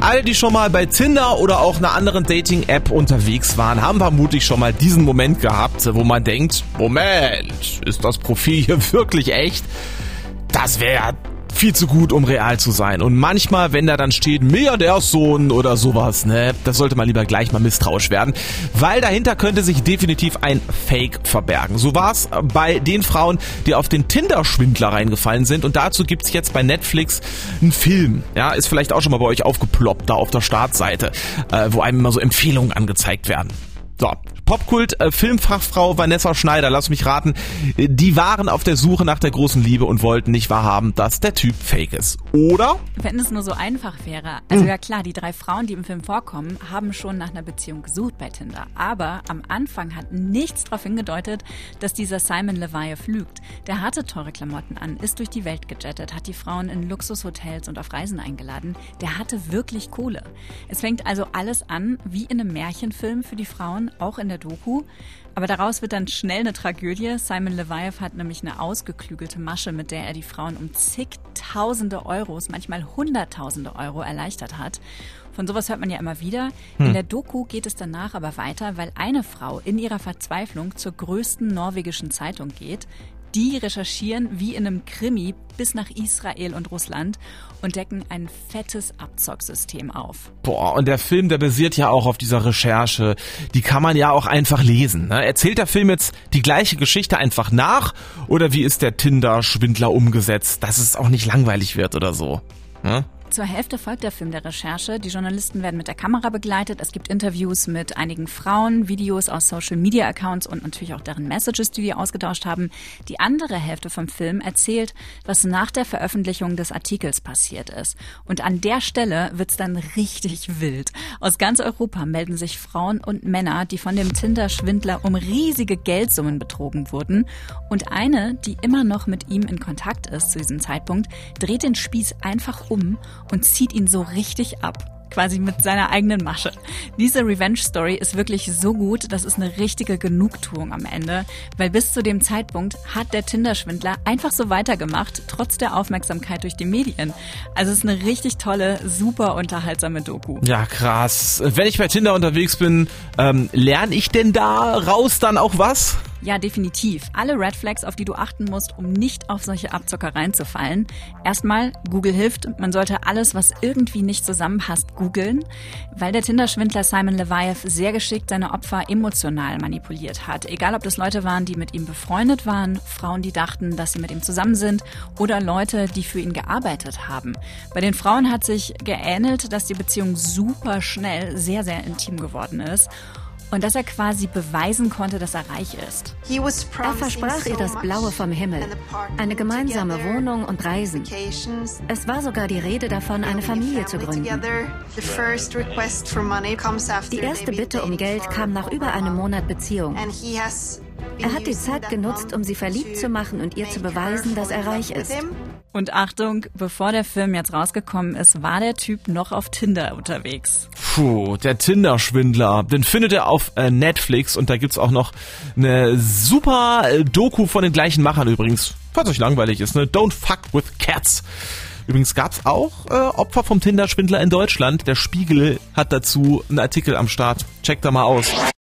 Alle, die schon mal bei Tinder oder auch einer anderen Dating-App unterwegs waren, haben vermutlich schon mal diesen Moment gehabt, wo man denkt, Moment, ist das Profil hier wirklich echt? Das wäre viel zu gut, um real zu sein. Und manchmal, wenn da dann steht Milliardärssohn oder sowas, ne, das sollte man lieber gleich mal misstrauisch werden, weil dahinter könnte sich definitiv ein Fake verbergen. So war es bei den Frauen, die auf den Tinder-Schwindler reingefallen sind. Und dazu gibt's jetzt bei Netflix einen Film. Ja, ist vielleicht auch schon mal bei euch aufgeploppt da auf der Startseite, äh, wo einem immer so Empfehlungen angezeigt werden. So, Popkult äh, Filmfachfrau Vanessa Schneider, lass mich raten, die waren auf der Suche nach der großen Liebe und wollten nicht wahrhaben, dass der Typ fake ist. Oder? Wenn es nur so einfach wäre. Also hm. ja klar, die drei Frauen, die im Film vorkommen, haben schon nach einer Beziehung gesucht bei Tinder. Aber am Anfang hat nichts darauf hingedeutet, dass dieser Simon Leviath lügt. Der hatte teure Klamotten an, ist durch die Welt gejettet, hat die Frauen in Luxushotels und auf Reisen eingeladen. Der hatte wirklich Kohle. Es fängt also alles an wie in einem Märchenfilm für die Frauen, auch in der Doku. Aber daraus wird dann schnell eine Tragödie. Simon Leviath hat nämlich eine ausgeklügelte Masche, mit der er die Frauen um zigtausende Euros, manchmal hunderttausende Euro erleichtert hat. Von sowas hört man ja immer wieder. Hm. In der Doku geht es danach aber weiter, weil eine Frau in ihrer Verzweiflung zur größten norwegischen Zeitung geht, die recherchieren wie in einem Krimi bis nach Israel und Russland und decken ein fettes Abzocksystem auf. Boah, und der Film, der basiert ja auch auf dieser Recherche. Die kann man ja auch einfach lesen. Ne? Erzählt der Film jetzt die gleiche Geschichte einfach nach? Oder wie ist der Tinder-Schwindler umgesetzt, dass es auch nicht langweilig wird oder so? Ne? Zur Hälfte folgt der Film der Recherche. Die Journalisten werden mit der Kamera begleitet. Es gibt Interviews mit einigen Frauen, Videos aus Social Media Accounts und natürlich auch deren Messages, die die ausgetauscht haben. Die andere Hälfte vom Film erzählt, was nach der Veröffentlichung des Artikels passiert ist. Und an der Stelle wird's dann richtig wild. Aus ganz Europa melden sich Frauen und Männer, die von dem Tinder-Schwindler um riesige Geldsummen betrogen wurden. Und eine, die immer noch mit ihm in Kontakt ist zu diesem Zeitpunkt, dreht den Spieß einfach um und zieht ihn so richtig ab quasi mit seiner eigenen Masche. Diese Revenge-Story ist wirklich so gut, das ist eine richtige Genugtuung am Ende, weil bis zu dem Zeitpunkt hat der Tinder-Schwindler einfach so weitergemacht, trotz der Aufmerksamkeit durch die Medien. Also es ist eine richtig tolle, super unterhaltsame Doku. Ja, krass. Wenn ich bei Tinder unterwegs bin, ähm, lerne ich denn da raus dann auch was? Ja, definitiv. Alle Red Flags, auf die du achten musst, um nicht auf solche Abzockereien zu fallen. Erstmal, Google hilft. Man sollte alles, was irgendwie nicht zusammenpasst, googeln, weil der Tinder-Schwindler Simon Leviath sehr geschickt seine Opfer emotional manipuliert hat. Egal, ob das Leute waren, die mit ihm befreundet waren, Frauen, die dachten, dass sie mit ihm zusammen sind oder Leute, die für ihn gearbeitet haben. Bei den Frauen hat sich geähnelt, dass die Beziehung super schnell sehr, sehr intim geworden ist und dass er quasi beweisen konnte, dass er reich ist. Er versprach ihr das Blaue vom Himmel, eine gemeinsame Wohnung und Reisen. Es war sogar die Rede davon, eine Familie zu gründen. Die erste Bitte um Geld kam nach über einem Monat Beziehung. Er hat die Zeit genutzt, um sie verliebt zu machen und ihr zu beweisen, dass er reich ist. Und Achtung, bevor der Film jetzt rausgekommen ist, war der Typ noch auf Tinder unterwegs. Puh, der Tinder-Schwindler. Den findet er auf äh, Netflix und da gibt's auch noch eine super äh, Doku von den gleichen Machern übrigens. Falls euch langweilig ist, ne? Don't fuck with cats. Übrigens gab's auch äh, Opfer vom Tinder-Schwindler in Deutschland. Der Spiegel hat dazu einen Artikel am Start. Checkt da mal aus.